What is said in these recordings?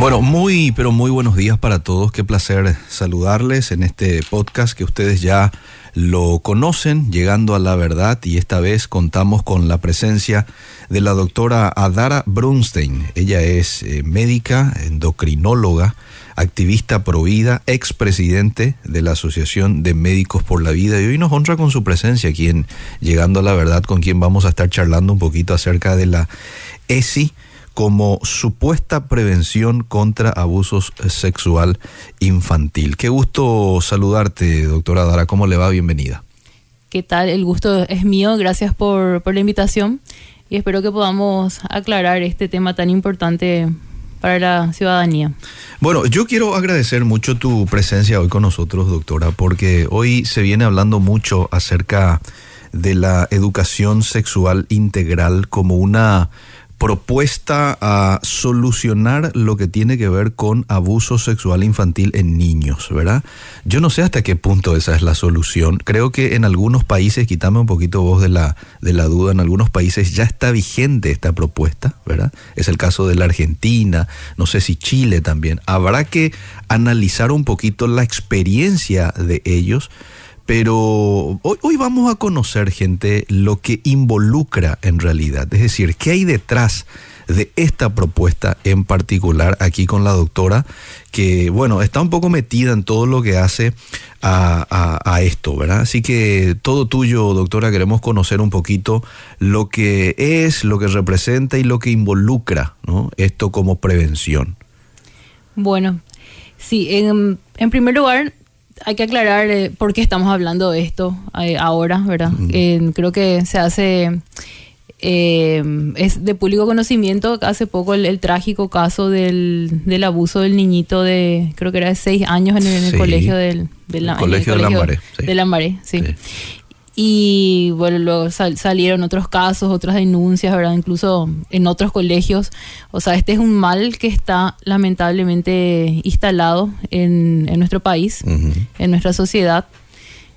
Bueno, muy, pero muy buenos días para todos. Qué placer saludarles en este podcast que ustedes ya lo conocen, llegando a la verdad, y esta vez contamos con la presencia de la doctora Adara Brunstein. Ella es eh, médica, endocrinóloga, activista pro vida, expresidente de la Asociación de Médicos por la Vida, y hoy nos honra con su presencia aquí en Llegando a la Verdad, con quien vamos a estar charlando un poquito acerca de la ESI como supuesta prevención contra abusos sexual infantil. Qué gusto saludarte, doctora Dara. ¿Cómo le va? Bienvenida. ¿Qué tal? El gusto es mío. Gracias por, por la invitación y espero que podamos aclarar este tema tan importante para la ciudadanía. Bueno, yo quiero agradecer mucho tu presencia hoy con nosotros, doctora, porque hoy se viene hablando mucho acerca de la educación sexual integral como una propuesta a solucionar lo que tiene que ver con abuso sexual infantil en niños, ¿verdad? Yo no sé hasta qué punto esa es la solución. Creo que en algunos países, quítame un poquito vos de la, de la duda, en algunos países ya está vigente esta propuesta, ¿verdad? Es el caso de la Argentina, no sé si Chile también. Habrá que analizar un poquito la experiencia de ellos pero hoy, hoy, vamos a conocer, gente, lo que involucra en realidad. Es decir, qué hay detrás de esta propuesta en particular aquí con la doctora, que, bueno, está un poco metida en todo lo que hace a, esto, ¿verdad? Así que todo tuyo, doctora, queremos conocer un poquito lo que es, lo que representa y lo que involucra. Esto como prevención. Bueno, sí, en primer lugar, hay que aclarar eh, por qué estamos hablando de esto eh, ahora, ¿verdad? Eh, creo que se hace, es de público conocimiento, hace poco el, trágico caso del, del, abuso del niñito de, creo que era de seis años en el, colegio del, del colegio, de Lambaré. De Lambaré, sí. Y bueno, luego salieron otros casos, otras denuncias, ¿verdad? Incluso en otros colegios. O sea, este es un mal que está lamentablemente instalado en, nuestro país, en nuestra sociedad.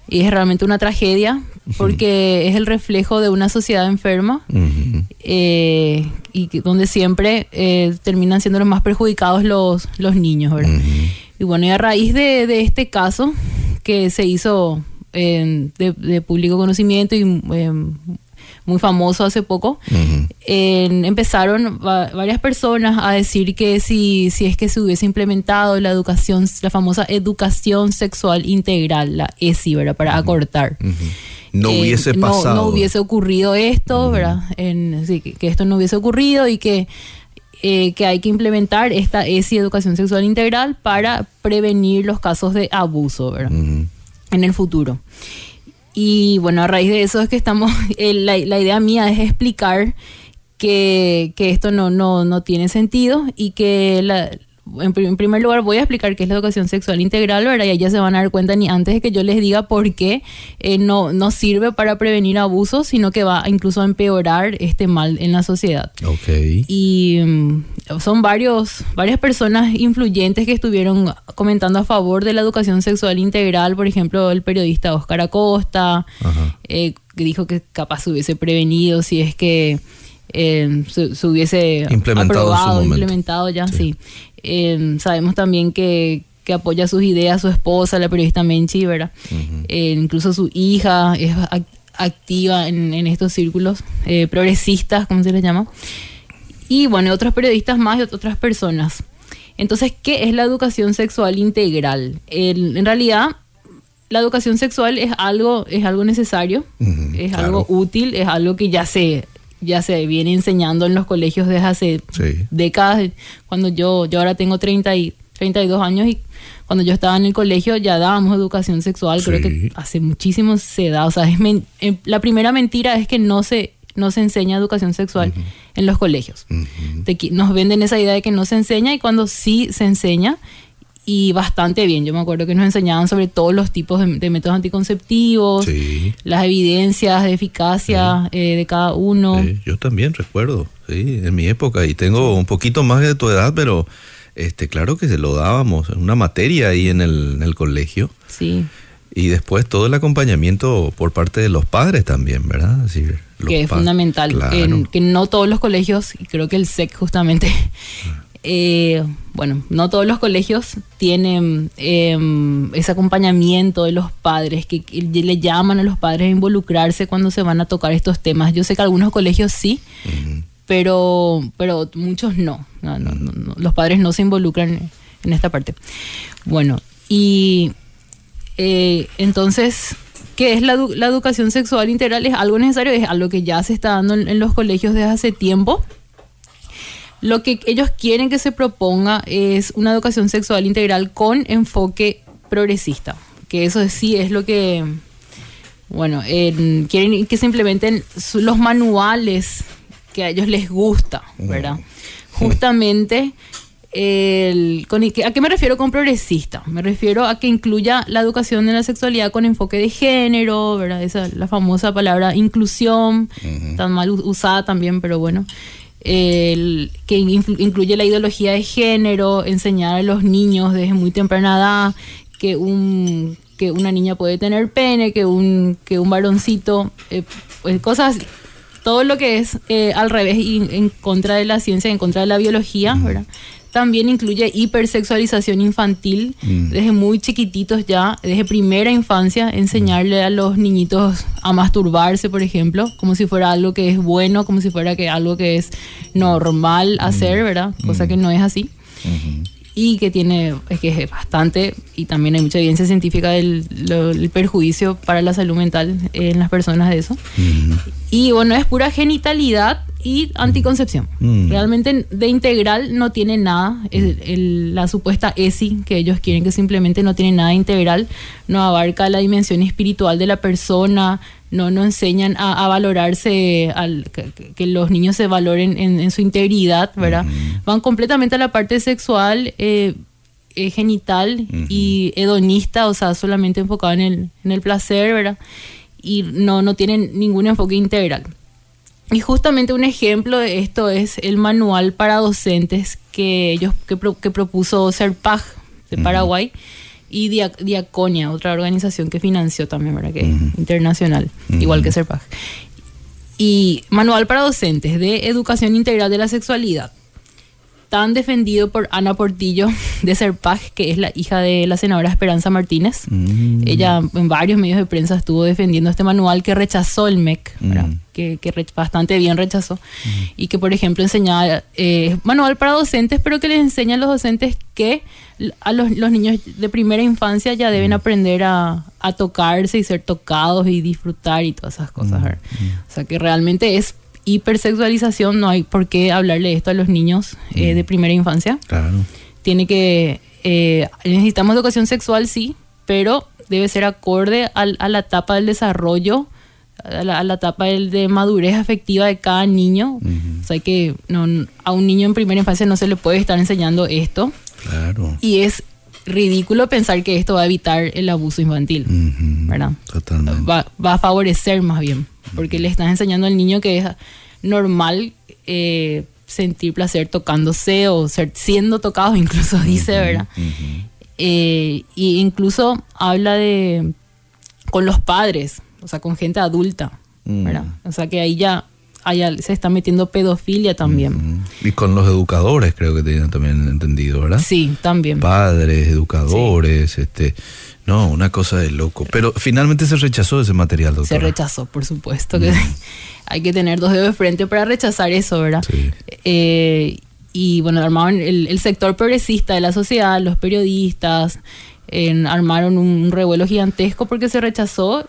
Y es realmente una tragedia porque es el reflejo de una sociedad enferma eh, y donde siempre eh, terminan siendo los más perjudicados los, los niños, ¿verdad? Y bueno, y a raíz de, de este caso que se hizo de, público conocimiento y em, muy famoso hace poco, empezaron varias personas a decir que si, si es que se hubiese implementado la educación, la famosa educación sexual integral, la ESI, ¿verdad? Para acortar. No eh, hubiese pasado. No, hubiese ocurrido esto, ¿verdad? En, que, esto no hubiese ocurrido y que, eh, que hay que implementar esta ESI, educación sexual integral, para prevenir los casos de abuso, ¿verdad? En el futuro. Y bueno, a raíz de eso es que estamos, la, la idea mía es explicar que, que esto no, no, no, tiene sentido y que la, en, primer lugar voy a explicar qué es la educación sexual integral, ¿verdad? Y ya se van a dar cuenta ni antes de que yo les diga por qué eh, no, no sirve para prevenir abusos, sino que va incluso a empeorar este mal en la sociedad. Okay. Y mm, son varios, varias personas influyentes que estuvieron comentando a favor de la educación sexual integral, por ejemplo, el periodista Oscar Acosta, eh, que dijo que capaz se hubiese prevenido si es que eh, se, hubiese implementado aprobado, implementado ya, sí. Eh, sabemos también que, que, apoya sus ideas su esposa, la periodista Menchi, ¿verdad? Eh, incluso su hija es activa en, en estos círculos eh, progresistas, como se les llama. Y bueno, otros periodistas más y otras personas. Entonces, ¿qué es la educación sexual integral? en realidad, la educación sexual es algo, es algo necesario, es algo útil, es algo que ya se ya se viene enseñando en los colegios desde hace décadas. Cuando yo, yo ahora tengo 30 y, 32 años y cuando yo estaba en el colegio ya dábamos educación sexual, creo que hace muchísimo se da. O sea, es eh, la primera mentira es que no se, no se enseña educación sexual en los colegios. nos venden esa idea de que no se enseña y cuando sí se enseña y bastante bien. Yo me acuerdo que nos enseñaban sobre todos los tipos de, métodos anticonceptivos, las evidencias de eficacia eh, de cada uno. yo también recuerdo, sí, en mi época, y tengo un poquito más de tu edad, pero este, claro que se lo dábamos, en una materia ahí en el, en el colegio. Sí. Y después todo el acompañamiento por parte de los padres también, ¿verdad? que es fundamental. que no todos los colegios, y creo que el SEC justamente eh, bueno, no todos los colegios tienen em, ese acompañamiento de los padres, que, le llaman a los padres a involucrarse cuando se van a tocar estos temas. Yo sé que algunos colegios sí, pero, pero muchos no. Los padres no se involucran en esta parte. Bueno, y eh, entonces, ¿qué es la, educación sexual integral? Es algo necesario, es algo que ya se está dando en los colegios desde hace tiempo lo que ellos quieren que se proponga es una educación sexual integral con enfoque progresista, que eso sí es lo que, bueno, quieren que se implementen los manuales que a ellos les gusta, ¿verdad? Justamente, el, ¿a qué me refiero con progresista? Me refiero a que incluya la educación de la sexualidad con enfoque de género, ¿verdad? Esa la famosa palabra inclusión, tan mal usada también, pero bueno el, que incluye la ideología de género, enseñar a los niños desde muy temprana edad que un que una niña puede tener pene, que un que un varoncito, eh, pues cosas, todo lo que es eh, al revés y en contra de la ciencia, en contra de la biología, ¿verdad? También incluye hipersexualización infantil, mm. desde muy chiquititos ya, desde primera infancia, enseñarle a los niñitos a masturbarse, por ejemplo, como si fuera algo que es bueno, como si fuera que algo que es normal mm. hacer, ¿verdad? Cosa que mm. no es así. Y que tiene, es que es bastante, y también hay mucha evidencia científica del perjuicio para la salud mental en las personas de eso. Y bueno, es pura genitalidad y anticoncepción. Mm. Realmente de integral no tiene nada. la supuesta ESI que ellos quieren que simplemente no tiene nada integral, no abarca la dimensión espiritual de la persona, no, no enseñan a, valorarse, al, que, los niños se valoren en, su integridad, ¿verdad? Van completamente a la parte sexual. Eh, eh, genital y hedonista, o sea, solamente enfocado en el, en el placer, ¿verdad? Y no, no tienen ningún enfoque integral. Y justamente un ejemplo de esto es el manual para docentes que ellos que, propuso Serpag de Paraguay y Diaconia, otra organización que financió también, ¿verdad? Que internacional, igual que Serpag. Y manual para docentes de educación integral de la sexualidad tan defendido por Ana Portillo de Serpag, que es la hija de la senadora Esperanza Martínez. Mm. Ella en varios medios de prensa estuvo defendiendo este manual que rechazó el MEC, mm. que, bastante bien rechazó, mm. y que por ejemplo enseñaba eh, manual para docentes, pero que les enseña a los docentes que a los, niños de primera infancia ya deben aprender a, tocarse y ser tocados y disfrutar y todas esas cosas. O sea que realmente es hipersexualización, no hay por qué hablarle esto a los niños eh, de primera infancia. Claro. Tiene que, eh, necesitamos educación sexual, sí, pero debe ser acorde a la etapa del desarrollo, a la, etapa de madurez afectiva de cada niño. O sea que no, a un niño en primera infancia no se le puede estar enseñando esto. Claro. Y es ridículo pensar que esto va a evitar el abuso infantil, ¿verdad? Totalmente. Va, va, a favorecer más bien porque le estás enseñando al niño que es normal eh, sentir placer tocándose o ser, siendo tocado, incluso dice, ¿verdad? Eh, y incluso habla de con los padres, o sea, con gente adulta, ¿verdad? O sea, que ahí ya se está metiendo pedofilia también. Y con los educadores creo que tienen también entendido, ¿verdad? Sí, también. Padres, educadores, este no, una cosa de loco. Pero finalmente se rechazó ese material, doctor. Se rechazó, por supuesto. que Hay que tener dos dedos de frente para rechazar eso, ¿verdad? Sí. Eh, y bueno, armaron el, sector progresista de la sociedad, los periodistas, armaron un revuelo gigantesco porque se rechazó.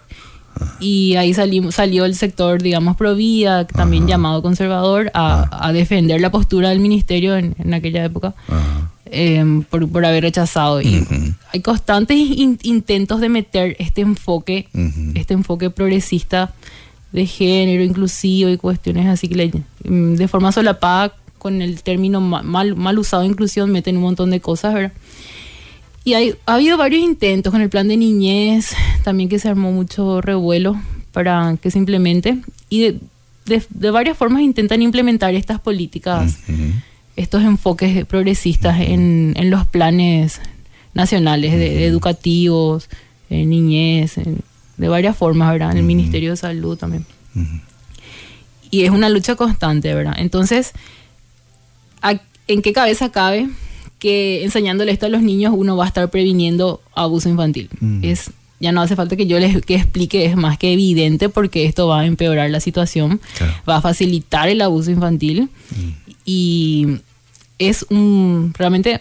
Y ahí salimos, salió el sector, digamos, pro vida, también llamado conservador, a, ah. a, defender la postura del ministerio en, en aquella época. Ajá. Em, por, por, haber rechazado. Y hay constantes intentos de meter este enfoque, este enfoque progresista de género inclusivo y cuestiones así que le, em, de forma solapada con el término mal, mal usado inclusión meten un montón de cosas, ¿verdad? Y hay, ha habido varios intentos con el plan de niñez, también que se armó mucho revuelo para que se implemente. Y de, de, varias formas intentan implementar estas políticas estos enfoques progresistas en, los planes nacionales de, educativos, en niñez, de varias formas, ¿verdad? En el Ministerio de Salud también. Y es una lucha constante, ¿verdad? Entonces, ¿en qué cabeza cabe que enseñándole esto a los niños uno va a estar previniendo abuso infantil? Mm. Es ya no hace falta que yo les que explique, es más que evidente porque esto va a empeorar la situación, Claro. va a facilitar el abuso infantil y es un realmente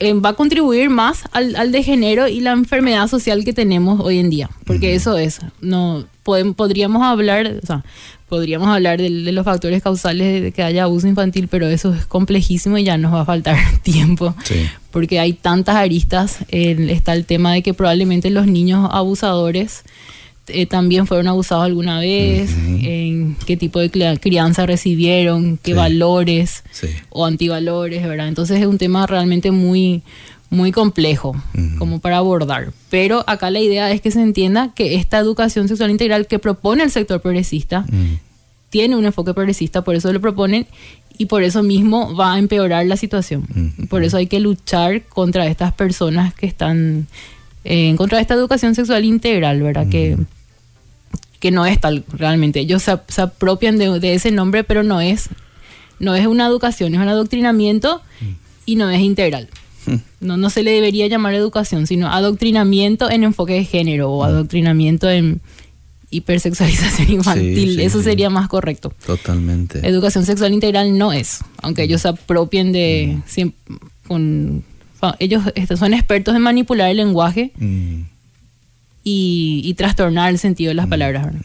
eh, va a contribuir más al, al degenero y la enfermedad social que tenemos hoy en día, porque eso es, no podem- podríamos hablar, o sea, podríamos hablar del- de, los factores causales de que haya abuso infantil, pero eso es complejísimo y ya nos va a faltar tiempo, Sí. porque hay tantas aristas, eh, está el tema de que probablemente los niños abusadores eh, también fueron abusados alguna vez, en qué tipo de crianza recibieron, qué Sí. valores Sí. o antivalores, ¿verdad? Entonces es un tema realmente muy, muy complejo como para abordar. Pero acá la idea es que se entienda que esta educación sexual integral que propone el sector progresista Mm. tiene un enfoque progresista, por eso lo proponen y por eso mismo va a empeorar la situación. Ujú. Por eso hay que luchar contra estas personas que están eh, en contra de esta educación sexual integral, ¿verdad? Que, que no es tal realmente. Ellos se, se apropian de, de ese nombre, pero no es, no es una educación, es un adoctrinamiento y no es integral. No, no se le debería llamar educación, sino adoctrinamiento en enfoque de género o adoctrinamiento en hipersexualización infantil. sí, Eso sí. sería más correcto. Totalmente. Educación sexual integral no es, aunque ellos se apropien de... siem- con, ellos son expertos en manipular el lenguaje Mm. y, y trastornar el sentido de las palabras. ¿verdad?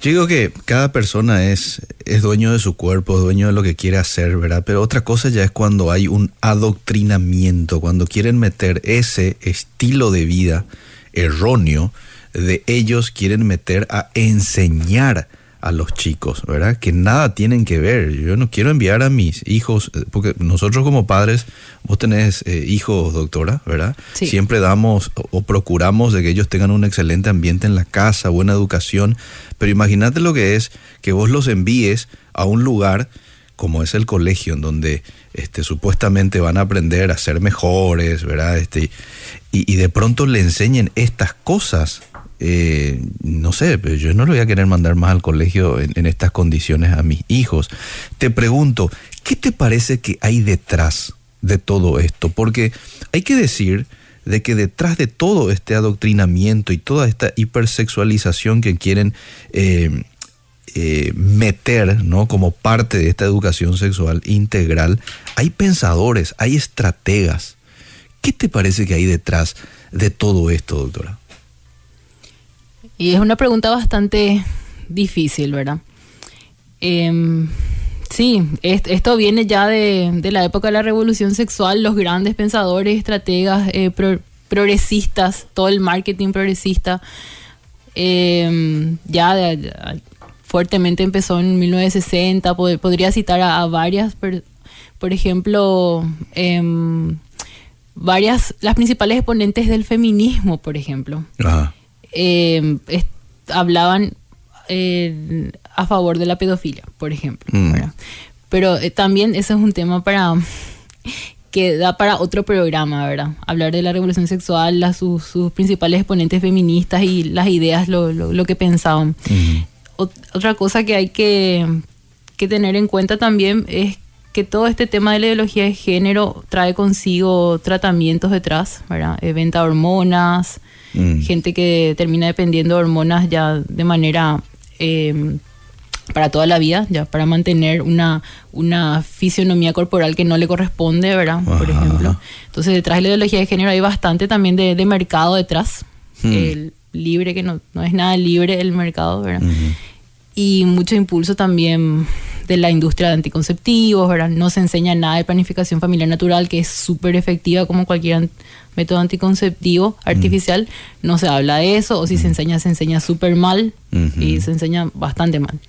Yo digo que cada persona es, es dueño de su cuerpo, dueño de lo que quiere hacer, ¿verdad? Pero otra cosa ya es cuando hay un adoctrinamiento, cuando quieren meter ese estilo de vida erróneo de ellos, quieren meter a enseñar a los chicos, ¿verdad? Que nada tienen que ver. Yo no quiero enviar a mis hijos, eh, porque nosotros como padres, vos tenés eh, hijos, doctora, ¿verdad? Sí. Siempre damos o, o procuramos de que ellos tengan un excelente ambiente en la casa, buena educación, pero imagínate lo que es que vos los envíes a un lugar como es el colegio, en donde este, supuestamente van a aprender a ser mejores, ¿verdad? Este, y, y de pronto le enseñen estas cosas. Eh, no sé, yo no lo voy a querer mandar más al colegio en, en estas condiciones a mis hijos. Te pregunto, ¿qué te parece que hay detrás de todo esto? Porque hay que decir de que detrás de todo este adoctrinamiento y toda esta hipersexualización que quieren eh, eh, meter ¿no? como parte de esta educación sexual integral, hay pensadores, hay estrategas. ¿Qué te parece que hay detrás de todo esto, doctora? Y es una pregunta bastante difícil, ¿verdad? Em, sí, est- esto viene ya de, de la época de la revolución sexual, los grandes pensadores, estrategas, eh, pro- progresistas, todo el marketing progresista, em, ya fuertemente empezó en 1960, pod- podría citar a, varias, por ejemplo, em, varias, las principales exponentes del feminismo, por ejemplo Ajá. Eh, es- hablaban eh, a favor de la pedofilia, por ejemplo. Mm. Pero eh, también ese es un tema para que da para otro programa, ¿verdad? Hablar de la revolución sexual, las, sus, sus principales exponentes feministas y las ideas, lo, lo, lo que pensaban. Ujú. Ot- otra cosa que hay que, que tener en cuenta también es que todo este tema de la ideología de género trae consigo tratamientos detrás, ¿verdad? Eh, venta de hormonas, Mm. gente que termina dependiendo de hormonas ya de manera eh, para toda la vida, ya para mantener una, una fisionomía corporal que no le corresponde, ¿verdad? Por ejemplo. Entonces, detrás de la ideología de género hay bastante también de, de mercado detrás. Hmm. El libre, que no, no es nada libre el mercado, ¿verdad? Y mucho impulso también de la industria de anticonceptivos, ¿verdad? No se enseña nada de planificación familiar natural, que es súper efectiva como cualquier método anticonceptivo artificial. No se habla de eso, o si se enseña, se enseña súper mal y se enseña bastante mal.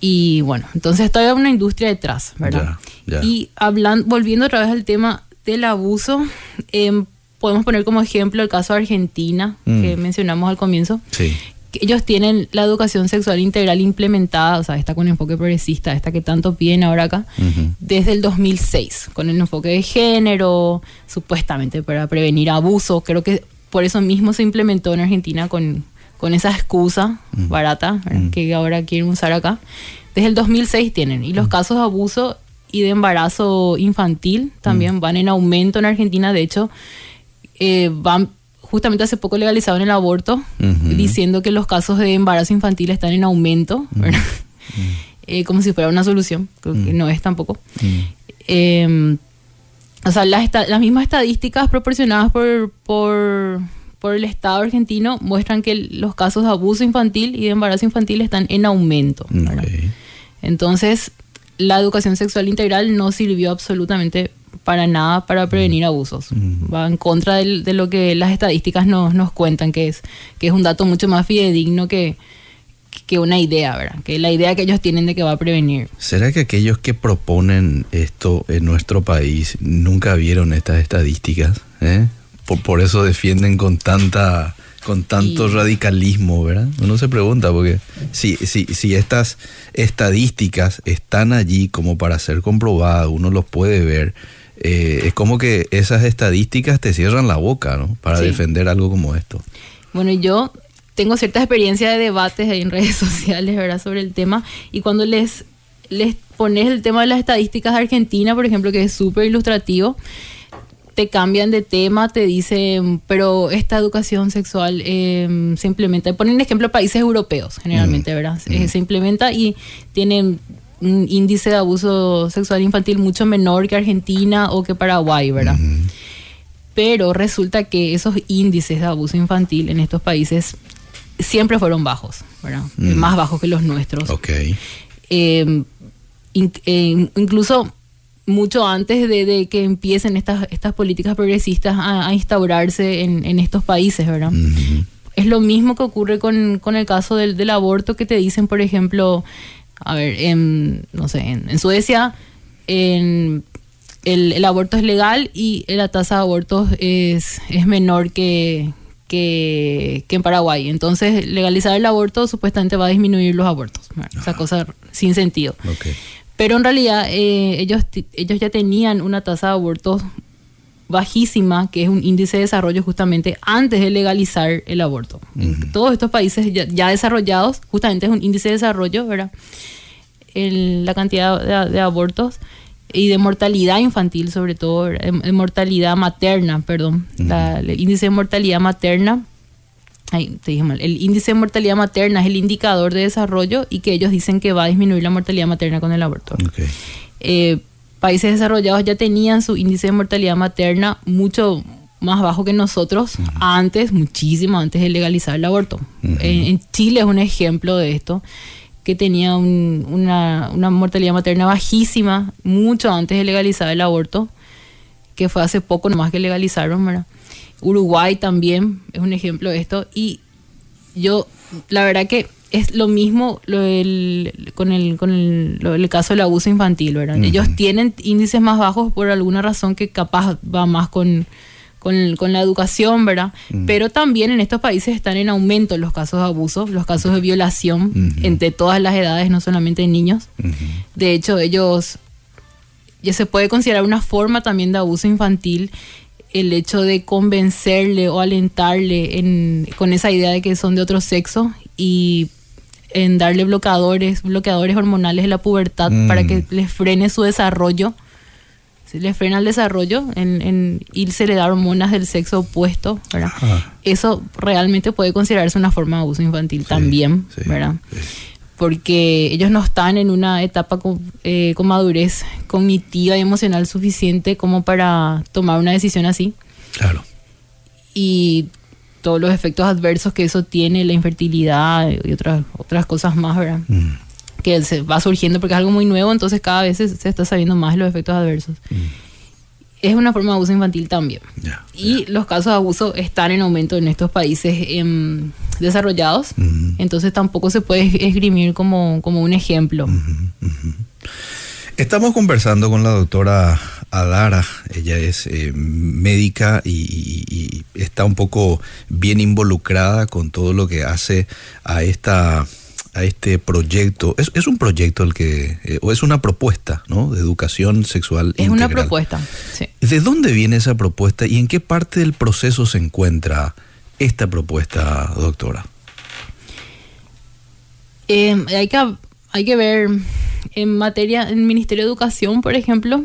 Y bueno, entonces todavía hay una industria detrás, ¿verdad? Y hablando, volviendo otra vez al tema del abuso, em, podemos poner como ejemplo el caso de Argentina, Mm. que mencionamos al comienzo, Sí. Ellos tienen la educación sexual integral implementada, o sea, esta con enfoque progresista, esta que tanto piden ahora acá, desde el 2006, con el enfoque de género, supuestamente para prevenir abuso. Creo que por eso mismo se implementó en Argentina con, con esa excusa barata ¿verdad? Mm. que ahora quieren usar acá. desde el 2006 tienen. Y los casos de abuso y de embarazo infantil también van en aumento en Argentina. De hecho, eh, van justamente hace poco legalizaron el aborto, diciendo que los casos de embarazo infantil están en aumento, eh, como si fuera una solución, que no es tampoco. Em, o sea, las, las mismas estadísticas proporcionadas por, por, por, el Estado argentino muestran que los casos de abuso infantil y de embarazo infantil están en aumento. Entonces, la educación sexual integral no sirvió absolutamente para nada para prevenir abusos. Va en contra de, lo que las estadísticas nos, nos cuentan, que es, que es un dato mucho más fidedigno que, que una idea, ¿verdad? Que la idea que ellos tienen de que va a prevenir. ¿Será que aquellos que proponen esto en nuestro país nunca vieron estas estadísticas? ¿eh? Por, eso defienden con tanta con tanto radicalismo, ¿verdad? Uno se pregunta, porque si, si, si estas estadísticas están allí como para ser comprobadas, uno los puede ver, eh, es como que esas estadísticas te cierran la boca, ¿no? Para defender algo como esto. Bueno, yo tengo cierta experiencia de debates en redes sociales, ¿verdad?, sobre el tema. Y cuando les, les pones el tema de las estadísticas de Argentina, por ejemplo, que es súper ilustrativo, te cambian de tema, te dicen, pero esta educación sexual eh, se implementa. Ponen ejemplo países europeos, generalmente, ¿verdad? Eh, se implementa y tienen un índice de abuso sexual infantil mucho menor que Argentina o que Paraguay, ¿verdad? Pero resulta que esos índices de abuso infantil en estos países siempre fueron bajos, ¿verdad? Mm. Más bajos que los nuestros. Ok. Em, eh, incluso mucho antes de, que empiecen estas, estas políticas progresistas a, instaurarse en, estos países, ¿verdad? Es lo mismo que ocurre con, el caso del, aborto que te dicen, por ejemplo, a ver, en, no sé, en, Suecia el, el, aborto es legal y la tasa de abortos es, es menor que, que, en Paraguay. Entonces, legalizar el aborto supuestamente va a disminuir los abortos. Esa cosa sin sentido. Pero en realidad eh, ellos, ellos ya tenían una tasa de abortos bajísima, que es un índice de desarrollo justamente antes de legalizar el aborto. En todos estos países ya, desarrollados, justamente es un índice de desarrollo, ¿verdad? La cantidad de abortos y de mortalidad infantil, sobre todo, de, mortalidad materna, perdón. el índice de mortalidad materna, ay, te dije mal, el índice de mortalidad materna es el indicador de desarrollo y que ellos dicen que va a disminuir la mortalidad materna con el aborto. Eh, países desarrollados ya tenían su índice de mortalidad materna mucho más bajo que nosotros antes, muchísimo antes de legalizar el aborto. en Chile es un ejemplo de esto que tenía una, mortalidad materna bajísima, mucho antes de legalizar el aborto, que fue hace poco nomás que legalizaron, ¿verdad? Uruguay también es un ejemplo de esto. Y yo, la verdad que es lo mismo con, el, con el, caso del abuso infantil, ¿verdad? Ellos tienen índices más bajos por alguna razón que capaz va más con con, la educación, ¿verdad? Mm. Pero también en estos países están en aumento los casos de abuso, los casos de violación entre todas las edades, no solamente en niños. De hecho, ellos ya se puede considerar una forma también de abuso infantil el hecho de convencerle o alentarle con esa idea de que son de otro sexo y en darle bloqueadores, bloqueadores hormonales de la pubertad para que mm. les frene su desarrollo se le frena el desarrollo en, en, y se le da hormonas del sexo opuesto, ¿verdad? Eso realmente puede considerarse una forma de abuso infantil también, ¿verdad? Porque ellos no están en una etapa con, eh, con, madurez cognitiva y emocional suficiente como para tomar una decisión así. Claro. Y todos los efectos adversos que eso tiene, la infertilidad y otras, otras cosas más, ¿verdad? Mm que se va surgiendo porque es algo muy nuevo, entonces cada vez se, está sabiendo más los efectos adversos. Mm. Es una forma de abuso infantil también. y los casos de abuso están en aumento en estos países em, desarrollados, entonces tampoco se puede esgrimir como, como un ejemplo. Estamos conversando con la doctora Adara, ella es eh, médica y, está un poco bien involucrada con todo lo que hace a esta a este proyecto. Es, es un proyecto el que, eh, o es una propuesta, ¿no? De educación sexual. Es una propuesta, sí. ¿De dónde viene esa propuesta y en qué parte del proceso se encuentra esta propuesta, doctora? Eh, hay que hay que ver, en materia, en el Ministerio de Educación, por ejemplo,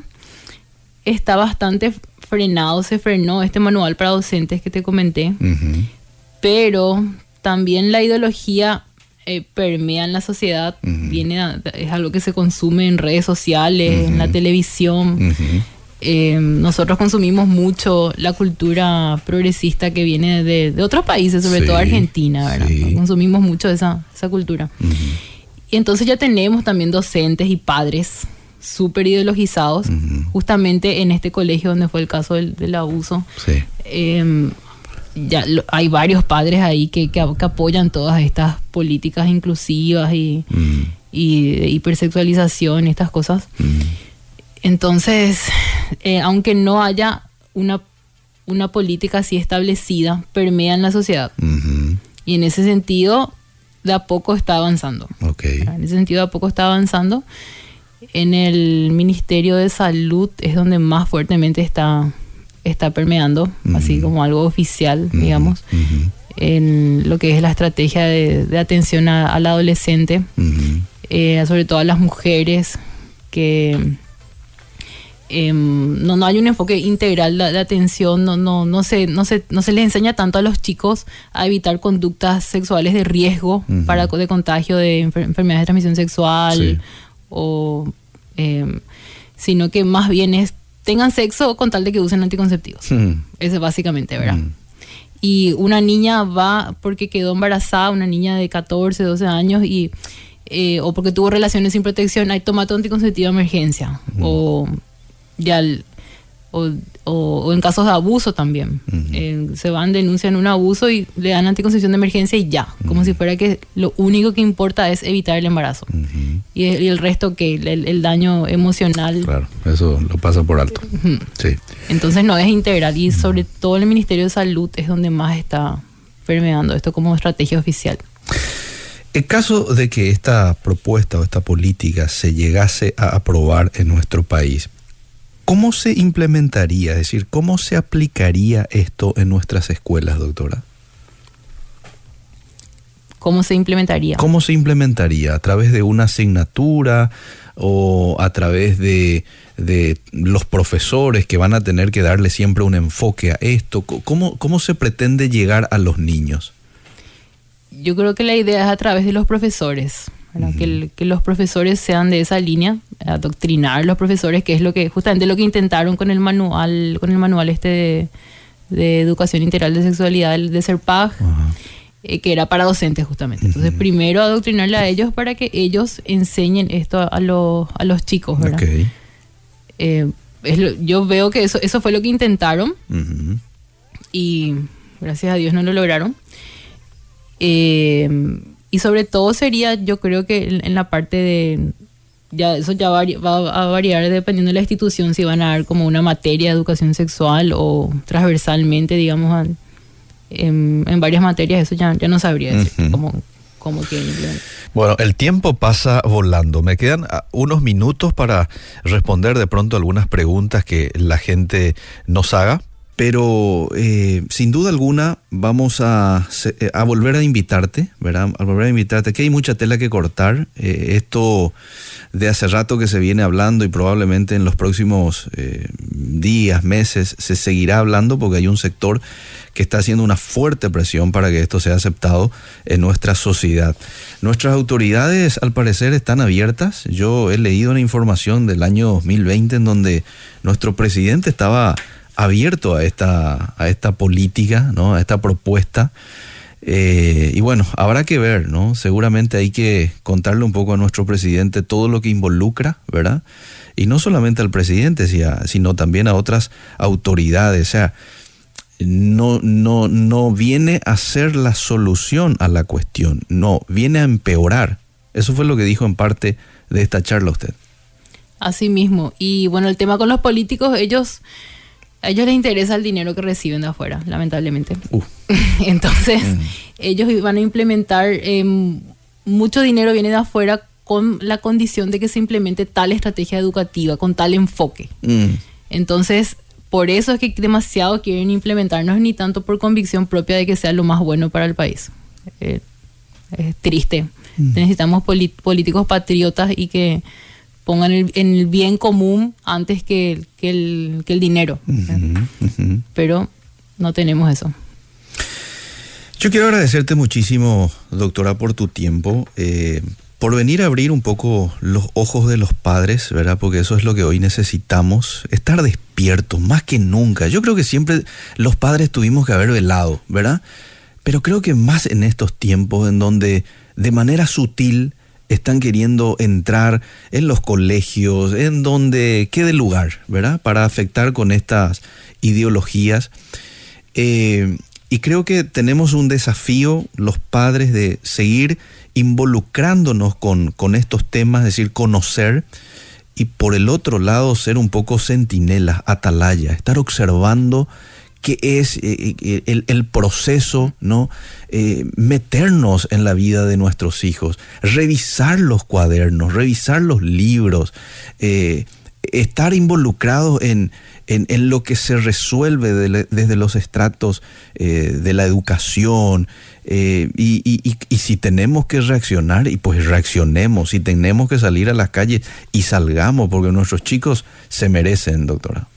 está bastante frenado, se frenó este manual para docentes que te comenté, pero también la ideología eh, permea en la sociedad, viene es algo que se consume en redes sociales, en la televisión. Eh, nosotros consumimos mucho la cultura progresista que viene de, otros países, sobre todo Argentina, ¿verdad? Consumimos mucho esa, esa cultura. Y entonces ya tenemos también docentes y padres súper ideologizados, justamente en este colegio donde fue el caso del, abuso. Em, ya hay varios padres ahí que, que, apoyan todas estas políticas inclusivas y, y de hipersexualización estas cosas. Entonces, eh, aunque no haya una, una política así establecida, permea en la sociedad. Y en ese sentido, de a poco está avanzando. En ese sentido, de a poco está avanzando. En el Ministerio de Salud es donde más fuertemente está, está permeando, así como algo oficial, digamos, en lo que es la estrategia de, atención al adolescente, eh, sobre todo a las mujeres que Em, no, no hay un enfoque integral de, atención, no, no, no, se, no, se, no se les enseña tanto a los chicos a evitar conductas sexuales de riesgo para de contagio de enfermedades de transmisión sexual, o, em, sino que más bien es tengan sexo con tal de que usen anticonceptivos. Eso es básicamente, ¿verdad? Y una niña va porque quedó embarazada, una niña de 14, 12 años, y eh, o porque tuvo relaciones sin protección, hay tomate anticonceptivo de emergencia. O ya o, o, en casos de abuso también. Eh, se van, denuncian un abuso y le dan anticoncepción de emergencia y ya, como si fuera que lo único que importa es evitar el embarazo. y, el, resto que el, daño emocional. Claro, eso lo pasa por alto. sí. Entonces no es integral y sobre todo el Ministerio de Salud es donde más está permeando esto como estrategia oficial. En caso de que esta propuesta o esta política se llegase a aprobar en nuestro país, ¿Cómo se implementaría, es decir, cómo se aplicaría esto en nuestras escuelas, doctora? ¿Cómo se implementaría? ¿Cómo se implementaría? ¿A través de una asignatura o a través de, los profesores que van a tener que darle siempre un enfoque a esto? ¿Cómo, ¿Cómo se pretende llegar a los niños? Yo creo que la idea es a través de los profesores que, los profesores sean de esa línea, adoctrinar a los profesores, que es lo que justamente lo que intentaron con el manual, con el manual este de, educación integral de sexualidad de SERPAG, eh, que era para docentes justamente. Entonces, primero adoctrinarle a ellos para que ellos enseñen esto a, los, a los chicos, ¿verdad? Eh, yo veo que eso, eso fue lo que intentaron y gracias a Dios no lo lograron. Eh, y sobre todo sería, yo creo que en, la parte de, ya eso ya va a variar dependiendo de la institución, si van a dar como una materia de educación sexual o transversalmente, digamos, en, varias materias, eso ya, ya no sabría decir cómo, cómo Bueno, el tiempo pasa volando. Me quedan ah, unos minutos para responder de pronto algunas preguntas que la gente nos haga. Pero eh, sin duda alguna vamos a, eh, a, volver a invitarte, ¿verdad? A volver a invitarte, que hay mucha tela que cortar. Eh, esto de hace rato que se viene hablando y probablemente en los próximos días, meses, se seguirá hablando porque hay un sector que está haciendo una fuerte presión para que esto sea aceptado en nuestra sociedad. Nuestras autoridades al parecer están abiertas. Yo he leído una información del año 2020 en donde nuestro presidente estaba abierto a esta, a esta política, ¿no? a esta propuesta. Eh, y bueno, habrá que ver, ¿no? Seguramente hay que contarle un poco a nuestro presidente todo lo que involucra, ¿verdad? Y no solamente al presidente, sino también a otras autoridades. O sea, no, no, no viene a ser la solución a la cuestión, no, viene a empeorar. Eso fue lo que dijo en parte de esta charla usted. Así mismo. Y bueno, el tema con los políticos, ellos a ellos les interesa el dinero que reciben de afuera, lamentablemente. Uh. Entonces, mm. ellos van a implementar, em, mucho dinero viene de afuera con la condición de que se implemente tal estrategia educativa, con tal enfoque. Mm. Entonces, por eso es que demasiado quieren implementarnos, ni tanto por convicción propia de que sea lo más bueno para el país. Eh, es triste. Necesitamos políticos patriotas y que pongan el, en el bien común antes que, que, el, que el, dinero. Pero no tenemos eso. Yo quiero agradecerte muchísimo, doctora, por tu tiempo, eh, por venir a abrir un poco los ojos de los padres, ¿verdad? Porque eso es lo que hoy necesitamos, estar despiertos, más que nunca. Yo creo que siempre los padres tuvimos que haber velado, ¿verdad? Pero creo que más en estos tiempos en donde de manera sutil están queriendo entrar en los colegios, en donde quede lugar, ¿verdad? Para afectar con estas ideologías. Eh, y creo que tenemos un desafío los padres de seguir involucrándonos con, con estos temas, es decir, conocer y por el otro lado ser un poco centinelas, atalaya, estar observando qué es eh, eh, el, proceso, ¿no? Eh, meternos en la vida de nuestros hijos, revisar los cuadernos, revisar los libros, estar involucrados en, en, lo que se resuelve desde los estratos de la educación. Eh, y, si tenemos que reaccionar, y pues reaccionemos. Si tenemos que salir a las calles y salgamos, porque nuestros chicos se merecen, doctora.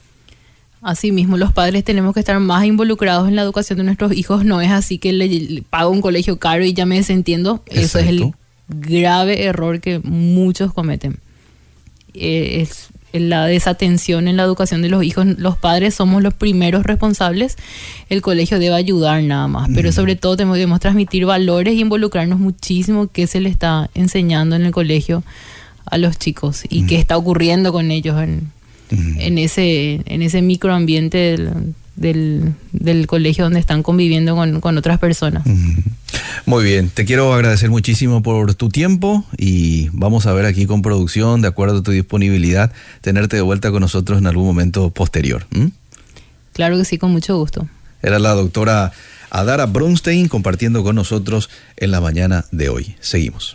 Asimismo, los padres tenemos que estar más involucrados en la educación de nuestros hijos. No es así que le, pago un colegio caro y ya me desentiendo. Eso es el grave error que muchos cometen. Eh, es la desatención en la educación de los hijos, los padres somos los primeros responsables, el colegio debe ayudar nada más, pero sobre todo debemos transmitir valores y involucrarnos muchísimo qué se le está enseñando en el colegio a los chicos y qué está ocurriendo con ellos en, en ese, en ese microambiente del, del, del, colegio donde están conviviendo con, con otras personas. Muy bien, te quiero agradecer muchísimo por tu tiempo y vamos a ver aquí con producción, de acuerdo a tu disponibilidad, tenerte de vuelta con nosotros en algún momento posterior. Claro que sí, con mucho gusto. Era la doctora Adara Brunstein compartiendo con nosotros en la mañana de hoy. Seguimos.